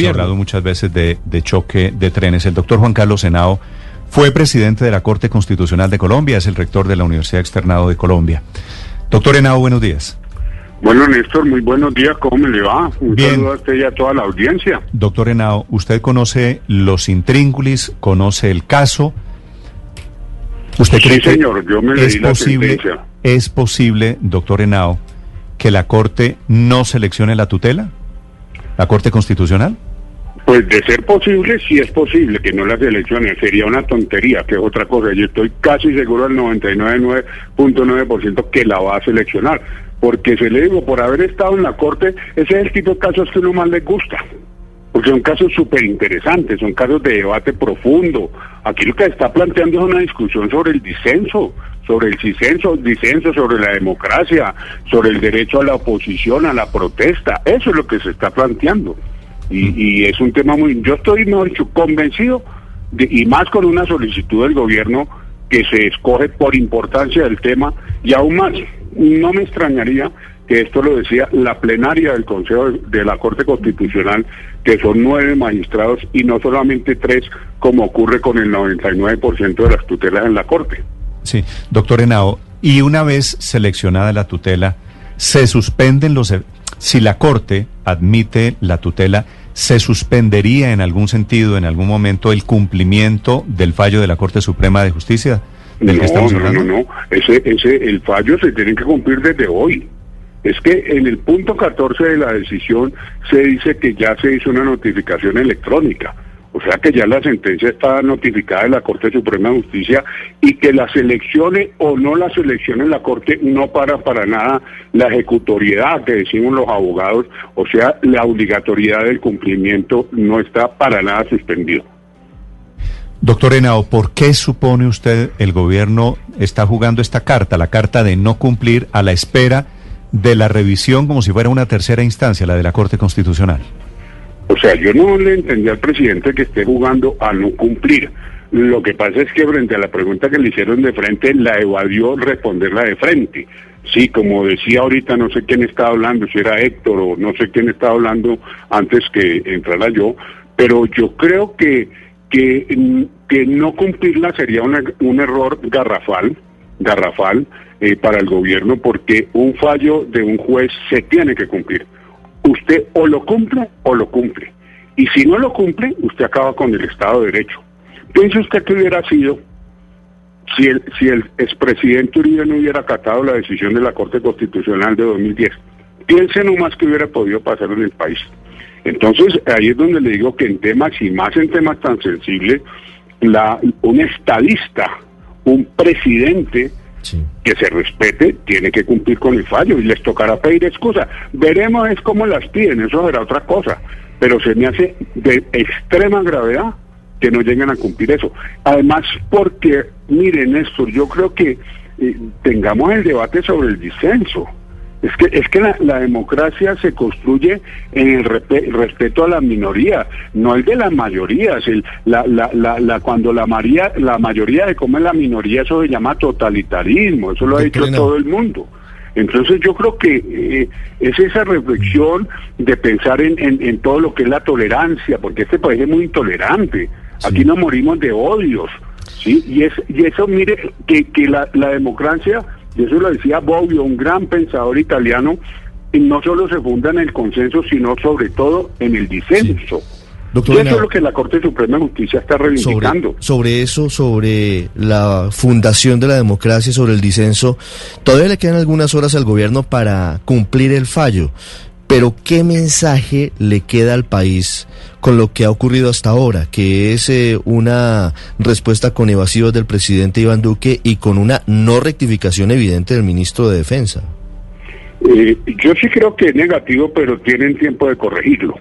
Hemos hablado muchas veces de, de, choque de trenes. El doctor Juan Carlos Senao fue presidente de la Corte Constitucional de Colombia, es el rector de la Universidad Externado de Colombia. Doctor Henao, buenos días. Bueno, Néstor, muy buenos días, ¿cómo me le va? Un Bien. saludo a usted y a toda la audiencia. Doctor Henao, ¿usted conoce los intríngulis, conoce el caso? ¿Usted cree sí, señor, yo me es posible, ¿Es posible, doctor Henao, que la Corte no seleccione la tutela? ¿La Corte Constitucional? Pues de ser posible, sí es posible que no la seleccione. Sería una tontería, que es otra cosa. Yo estoy casi seguro al 99.9% que la va a seleccionar. Porque se le digo, por haber estado en la Corte, ese es el tipo de casos que uno más le gusta. Porque son casos súper interesantes, son casos de debate profundo. Aquí lo que está planteando es una discusión sobre el disenso, sobre el disenso, disenso sobre la democracia, sobre el derecho a la oposición, a la protesta. Eso es lo que se está planteando. Y, es un tema muy... Yo estoy, convencido, y más con una solicitud del gobierno que se escoge por importancia del tema, y aún más, no me extrañaría que esto lo decía la plenaria del Consejo de la Corte Constitucional, que son nueve magistrados y no solamente tres, como ocurre con el 99% de las tutelas en la Corte. Sí, doctor Henao, y una vez seleccionada la tutela, se suspenden los... E-, si la Corte admite la tutela, ¿se suspendería en algún sentido, en algún momento, el cumplimiento del fallo de la Corte Suprema de Justicia? Del no, que estamos hablando? no, no, no. Ese, ese, el fallo se tiene que cumplir desde hoy. Es que en el punto 14 de la decisión se dice que ya se hizo una notificación electrónica. O sea que ya la sentencia está notificada de la Corte Suprema de Justicia y que la seleccione o no la seleccione la Corte no para para nada la ejecutoriedad que decimos los abogados, o sea, la obligatoriedad del cumplimiento no está para nada suspendido. Doctor Henao, ¿por qué supone usted el gobierno está jugando esta carta, la carta de no cumplir a la espera de la revisión como si fuera una tercera instancia, la de la Corte Constitucional? O sea, yo no le entendí al presidente que esté jugando a no cumplir. Lo que pasa es que frente a la pregunta que le hicieron de frente, la evadió responderla de frente. Sí, como decía ahorita, no sé quién estaba hablando, si era Héctor o no sé quién estaba hablando antes que entrara yo, pero yo creo que, que, que no cumplirla sería un error garrafal, garrafal eh, para el gobierno, porque un fallo de un juez se tiene que cumplir usted o lo cumple o lo cumple. Y si no lo cumple, usted acaba con el Estado de Derecho. Piense usted que hubiera sido si el, si el expresidente Uribe no hubiera acatado la decisión de la Corte Constitucional de 2010. Piense nomás que hubiera podido pasar en el país. Entonces, ahí es donde le digo que en temas, y más en temas tan sensibles, un estadista, un presidente, que se respete, tiene que cumplir con el fallo y les tocará pedir excusa. Veremos es cómo las piden, eso será otra cosa. Pero se me hace de extrema gravedad que no lleguen a cumplir eso. Además, porque, miren, Néstor, yo creo que eh, tengamos el debate sobre el disenso. Es que, es que la, democracia se construye en el respeto a la minoría, no el de las mayorías. El, la, la, la, cuando la, maría, la mayoría de come la minoría, eso se llama totalitarismo, eso lo ha dicho todo el mundo. Entonces yo creo que eh, es esa reflexión de pensar en, en, todo lo que es la tolerancia, porque este país es muy intolerante. Aquí nos morimos de odios, ¿sí? Y, es, y eso, mire, que, que la, la democracia y eso lo decía Bobbio, un gran pensador italiano, y no solo se funda en el consenso, sino sobre todo en el disenso. Doctor eso es lo que la Corte Suprema de Justicia está reivindicando. Sobre, eso, sobre la fundación de la democracia, sobre el disenso, todavía le quedan algunas horas al gobierno para cumplir el fallo. Pero ¿qué mensaje le queda al país con lo que ha ocurrido hasta ahora? Que es eh, una respuesta con evasivos del presidente Iván Duque y con una no rectificación evidente del ministro de Defensa. Eh, yo sí creo que es negativo, pero tienen tiempo de corregirlo.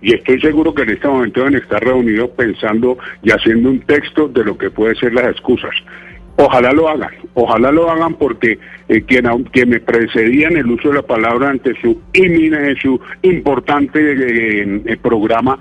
Y estoy seguro que en este momento deben estar reunidos pensando y haciendo un texto de lo que puede ser las excusas. Ojalá lo hagan, ojalá lo hagan porque eh, quien, quien me precedía en el uso de la palabra ante su su importante eh, eh, programa,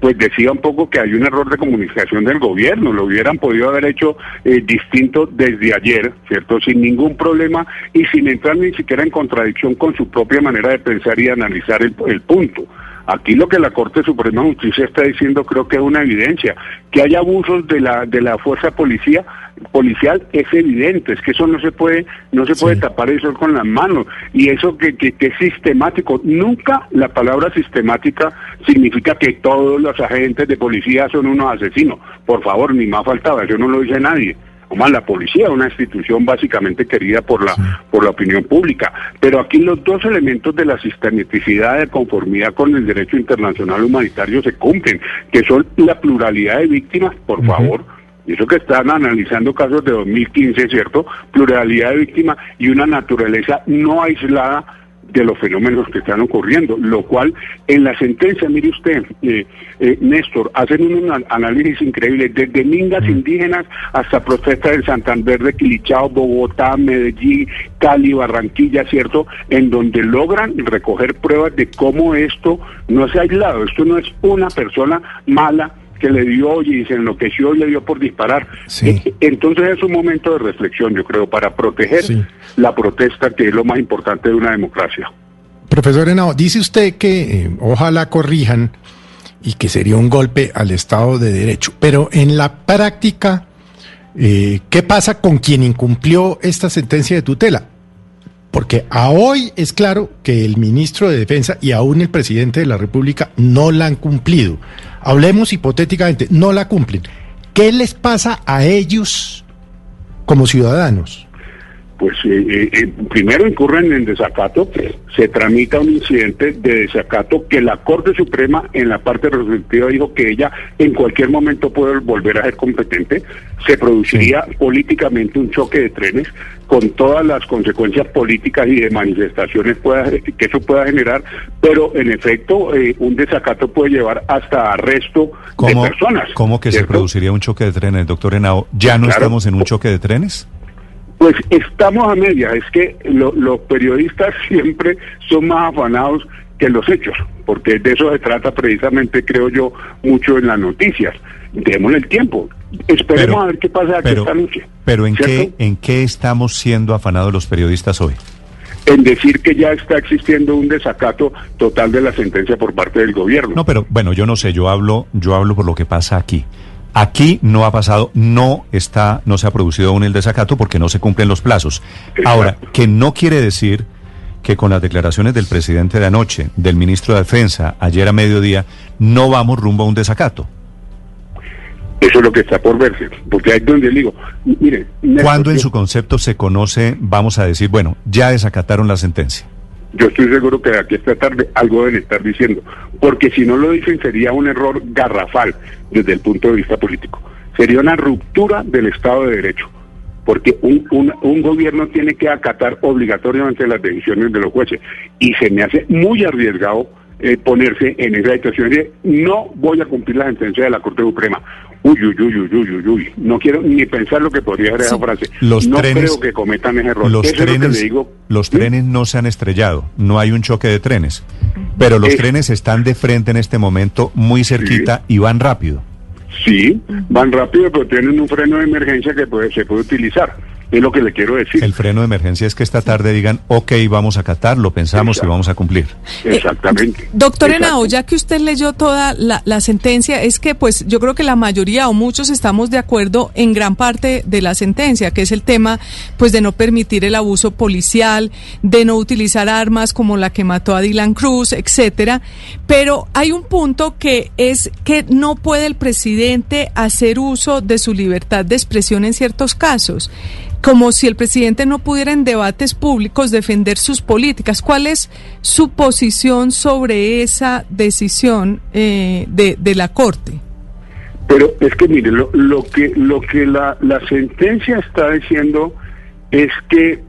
pues decía un poco que hay un error de comunicación del gobierno, lo hubieran podido haber hecho distinto desde ayer, ¿cierto? Sin ningún problema y sin entrar ni siquiera en contradicción con su propia manera de pensar y analizar el, el punto. Aquí lo que la Corte Suprema de Justicia está diciendo creo que es una evidencia. Que hay abusos de la, de la fuerza policía, policial es evidente, es que eso no se puede, no se puede tapar eso con las manos. Y eso que, que, que, es sistemático. Nunca la palabra sistemática significa que todos los agentes de policía son unos asesinos. Por favor, ni más faltaba, eso no lo dice nadie como la policía, una institución básicamente querida por la, por la opinión pública. Pero aquí los dos elementos de la sistematicidad de conformidad con el derecho internacional humanitario se cumplen, que son la pluralidad de víctimas, por favor. Y eso que están analizando casos de 2015, ¿cierto? Pluralidad de víctimas y una naturaleza no aislada de los fenómenos que están ocurriendo, lo cual en la sentencia, mire usted, eh, eh, Néstor, hacen un análisis increíble, desde mingas mm. indígenas hasta protestas en Santander, de Quilichao, Bogotá, Medellín, Cali, Barranquilla, ¿cierto? En donde logran recoger pruebas de cómo esto no se ha aislado, esto no es una persona mala que le dio y se enloqueció y le dio por disparar. E, entonces es un momento de reflexión, yo creo, para proteger la protesta, que es lo más importante de una democracia. Profesor Henao, dice usted que eh, ojalá corrijan y que sería un golpe al Estado de Derecho, pero en la práctica, eh, ¿qué pasa con quien incumplió esta sentencia de tutela? Porque a hoy es claro que el ministro de Defensa y aún el presidente de la República no la han cumplido hablemos hipotéticamente, no la cumplen. ¿Qué les pasa a ellos como ciudadanos? Pues eh, eh, eh, primero incurren en desacato, se tramita un incidente de desacato que la Corte Suprema en la parte resolutiva dijo que ella en cualquier momento puede volver a ser competente, se produciría políticamente un choque de trenes con todas las consecuencias políticas y de manifestaciones que eso pueda generar, pero en efecto un desacato puede llevar hasta arresto de personas. ¿Cómo que se produciría un choque de trenes, doctor Henao? ¿Ya no estamos en un choque de trenes? Pues estamos a media, es que los periodistas siempre son más afanados que los hechos, porque de eso se trata precisamente, creo yo, mucho en las noticias. Démosle el tiempo, esperemos a ver qué pasa aquí esta noche. Pero ¿en qué, ¿en qué estamos siendo afanados los periodistas hoy? en decir que ya está existiendo un desacato total de la sentencia por parte del gobierno. No, pero bueno, yo no sé, yo hablo, yo hablo por lo que pasa aquí. Aquí no ha pasado, no está, no se ha producido aún el desacato porque no se cumplen los plazos. Ahora, que no quiere decir que con las declaraciones del presidente de anoche, del ministro de Defensa, ayer a mediodía, no vamos rumbo a un desacato. Eso es lo que está por verse, porque hay donde digo, mire... ¿Cuándo en su concepto se conoce, vamos a decir, bueno, ya desacataron la sentencia? Yo estoy seguro que de aquí esta tarde algo deben estar diciendo, porque si no lo dicen sería un error garrafal desde el punto de vista político. Sería una ruptura del Estado de Derecho, porque un, un, gobierno tiene que acatar obligatoriamente las decisiones de los jueces y se me hace muy arriesgado eh, ponerse en esa situación de no voy a cumplir la sentencia de la Corte Suprema. Uy, uy, uy, uy, uy, uy, No quiero ni pensar lo que podría ser esa frase. Los no trenes, creo que cometan ese error. Los trenes, los trenes no se han estrellado. No hay un choque de trenes. Pero los trenes están de frente en este momento, muy cerquita y van rápido. Sí, van rápido, pero tienen un freno de emergencia que puede, se puede utilizar. Es lo que le quiero decir. El freno de emergencia es que esta tarde digan, ok, vamos a acatar, lo pensamos y vamos a cumplir. Exactamente. Eh, doctor Henao, ya que usted leyó toda la, la, sentencia, es que pues yo creo que la mayoría o muchos estamos de acuerdo en gran parte de la sentencia, que es el tema pues de no permitir el abuso policial, de no utilizar armas como la que mató a Dylan Cruz, etcétera. Pero hay un punto que es que no puede el presidente hacer uso de su libertad de expresión en ciertos casos como si el presidente no pudiera en debates públicos defender sus políticas. ¿Cuál es su posición sobre esa decisión eh, de, la Corte? Pero es que mire, lo, lo que, lo que la, la sentencia está diciendo es que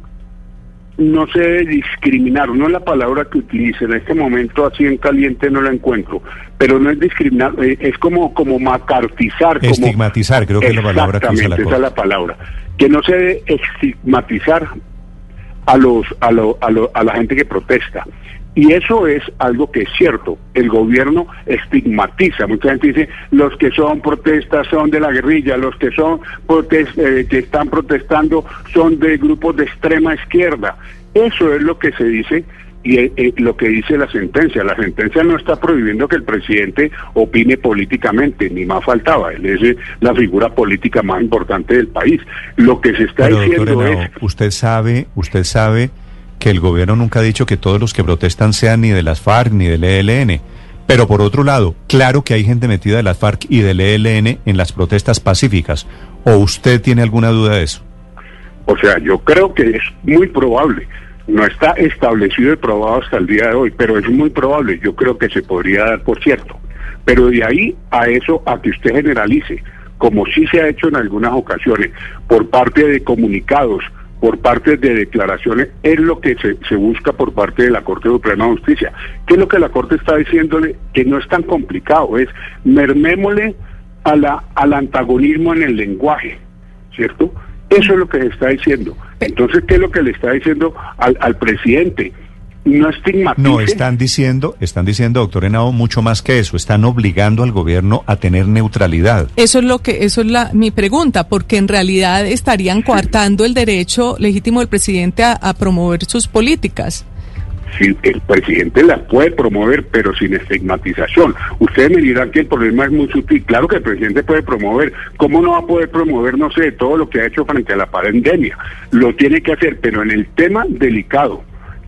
no se debe discriminar, no es la palabra que utilice, en este momento así en caliente no la encuentro, pero no es discriminar, eh, es como, como macartizar. Estigmatizar, creo que es la palabra que usa la esa es la palabra. Que no se debe estigmatizar a, los, a, lo, a, lo, a la gente que protesta. Y eso es algo que es cierto. El gobierno estigmatiza. Mucha gente dice, los que son protestas son de la guerrilla, los que son eh, que están protestando son de grupos de extrema izquierda. Eso es lo que se dice y eh, eh, lo que dice la sentencia. La sentencia no está prohibiendo que el presidente opine políticamente, ni más faltaba. Él es eh, la figura política más importante del país. Lo que se está diciendo es... Usted sabe, usted sabe que el gobierno nunca ha dicho que todos los que protestan sean ni de las FARC ni del ELN. Pero por otro lado, claro que hay gente metida de las FARC y del ELN en las protestas pacíficas. ¿O usted tiene alguna duda de eso? O sea, yo creo que es muy probable no está establecido y probado hasta el día de hoy, pero es muy probable, yo creo que se podría dar por cierto. Pero de ahí a eso, a que usted generalice, como sí se ha hecho en algunas ocasiones, por parte de comunicados, por parte de declaraciones, es lo que se, busca por parte de la Corte Suprema de Justicia. ¿Qué es lo que la Corte está diciéndole? Que no es tan complicado, es mermémosle a la, al antagonismo en el lenguaje, ¿cierto? Eso es lo que se está diciendo. Entonces, ¿qué es lo que le está diciendo al, al presidente? No estigmatice. No, están diciendo, están diciendo, doctor Henao, mucho más que eso. Están obligando al gobierno a tener neutralidad. Eso es lo que, eso es la, mi pregunta, porque en realidad estarían coartando el derecho legítimo del presidente a, a promover sus políticas si el presidente las puede promover, pero sin estigmatización. Ustedes me dirán que el problema es muy sutil. Claro que el presidente puede promover. ¿Cómo no va a poder promover, no sé, todo lo que ha hecho frente a la pandemia? Lo tiene que hacer, pero en el tema delicado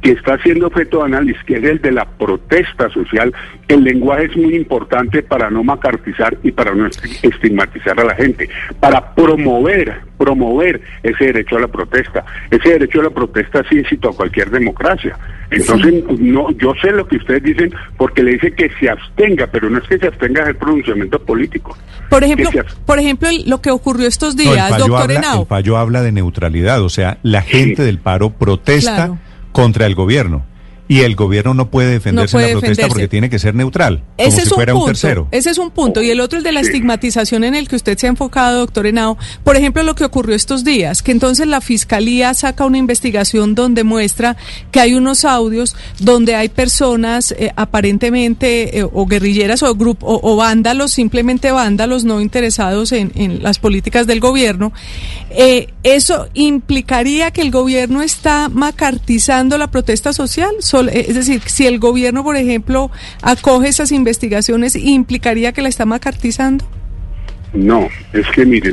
que está siendo objeto de análisis, que es el de la protesta social, el lenguaje es muy importante para no macartizar y para no estigmatizar a la gente, para promover, promover ese derecho a la protesta. Ese derecho a la protesta sí incita a cualquier democracia. Entonces, no, yo sé lo que ustedes dicen porque le dice que se abstenga, pero no es que se abstenga del pronunciamiento político. Por ejemplo, por ejemplo, lo que ocurrió estos días, doctor habla, El fallo habla de neutralidad, o sea, la gente del paro protesta contra el gobierno. Y el gobierno no puede defenderse en la protesta porque tiene que ser neutral, ese como es si fuera un, punto, un tercero. Ese es un punto. Y el otro, el de la estigmatización en el que usted se ha enfocado, doctor Henao. Por ejemplo, lo que ocurrió estos días, que entonces la fiscalía saca una investigación donde muestra que hay unos audios donde hay personas eh, aparentemente eh, o guerrilleras o, grupo, o, o, vándalos, simplemente vándalos no interesados en, en las políticas del gobierno. Eh, ¿Eso implicaría que el gobierno está macartizando la protesta social? Es decir, si el gobierno, por ejemplo, acoge esas investigaciones, ¿implicaría que la está macartizando? No, es que mire,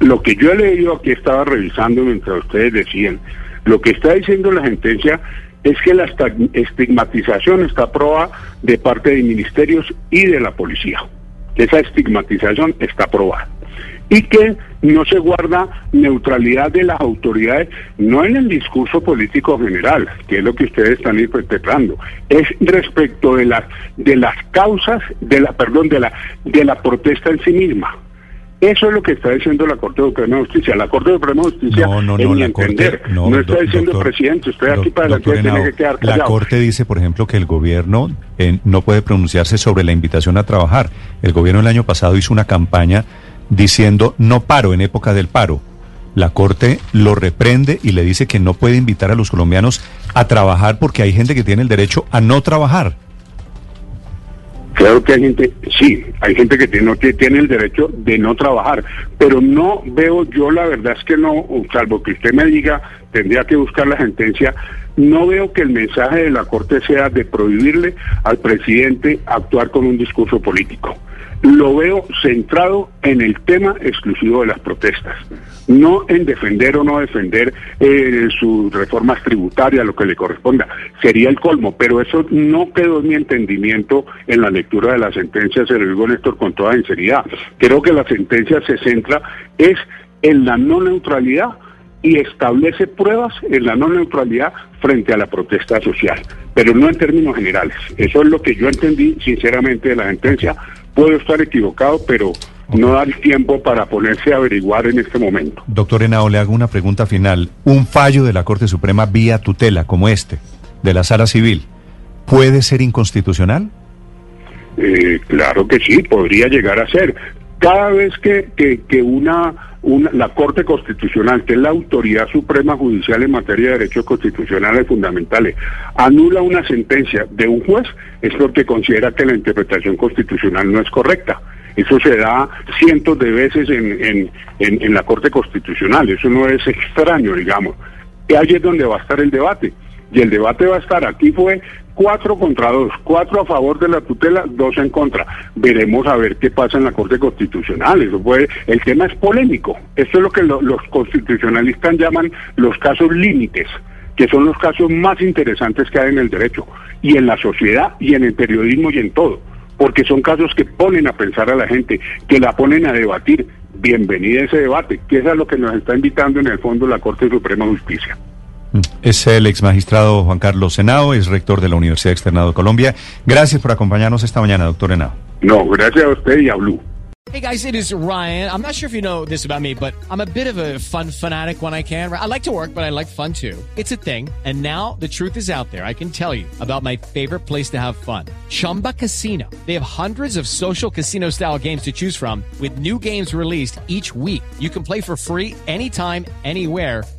lo que yo he leído aquí estaba revisando mientras ustedes decían, lo que está diciendo la sentencia es que la estigmatización está aprobada de parte de ministerios y de la policía. Esa estigmatización está aprobada y que no se guarda neutralidad de las autoridades, no en el discurso político general, que es lo que ustedes están interpretando, es respecto de las de las causas de la perdón de la de la protesta en sí misma. Eso es lo que está diciendo la Corte Suprema de Justicia. La Corte Suprema de Justicia, no, no, en no, mi la entender, corte, no, no está diciendo doctor, presidente, estoy aquí para adelante, tiene que quedar callado. La Corte dice, por ejemplo, que el gobierno eh, no puede pronunciarse sobre la invitación a trabajar. El gobierno el año pasado hizo una campaña diciendo no paro en época del paro. La Corte lo reprende y le dice que no puede invitar a los colombianos a trabajar porque hay gente que tiene el derecho a no trabajar. Claro que hay gente, sí, hay gente que tiene, que tiene el derecho de no trabajar, pero no veo yo, la verdad es que no, salvo que usted me diga, tendría que buscar la sentencia, no veo que el mensaje de la Corte sea de prohibirle al presidente actuar con un discurso político lo veo centrado en el tema exclusivo de las protestas, no en defender o no defender eh, sus reformas tributarias, lo que le corresponda. Sería el colmo, pero eso no quedó en mi entendimiento en la lectura de la sentencia, se lo digo Néstor con toda sinceridad. Creo que la sentencia se centra es en la no neutralidad y establece pruebas en la no neutralidad frente a la protesta social, pero no en términos generales. Eso es lo que yo entendí sinceramente de la sentencia. Puedo estar equivocado, pero no da el tiempo para ponerse a averiguar en este momento. Doctor Henao, le hago una pregunta final. Un fallo de la Corte Suprema vía tutela, como este, de la Sala Civil, ¿puede ser inconstitucional? Eh, claro que sí, podría llegar a ser. Cada vez que, que, una, una, la Corte Constitucional, que es la autoridad suprema judicial en materia de derechos constitucionales fundamentales, anula una sentencia de un juez, es porque considera que la interpretación constitucional no es correcta. Eso se da cientos de veces en, en, en, en la Corte Constitucional, eso no es extraño, digamos. Y ahí es donde va a estar el debate. Y el debate va a estar, aquí fue cuatro contra dos, cuatro a favor de la tutela, dos en contra. Veremos a ver qué pasa en la Corte Constitucional. Eso puede, el tema es polémico. Esto es lo que los constitucionalistas llaman los casos límites que son los casos más interesantes que hay en el derecho, y en la sociedad, y en el periodismo, y en todo, porque son casos que ponen a pensar a la gente, que la ponen a debatir. Bienvenida a ese debate, que es a lo que nos está invitando en el fondo la Corte Suprema de Justicia. Es el ex magistrado Juan Carlos Senao, es rector de la Universidad Externado de Colombia. Gracias por acompañarnos esta mañana, doctor Henao. No, gracias a usted y a Blue. Hey guys, it is Ryan. I'm not sure if you know this about me, but I'm a bit of a fun fanatic when I can. I like to work, but I like fun too. It's a thing. And now the truth is out there. I can tell you about my favorite place to have fun. Chumba Casino. They have hundreds of social casino style games to choose from with new games released each week. You can play for free anytime, anywhere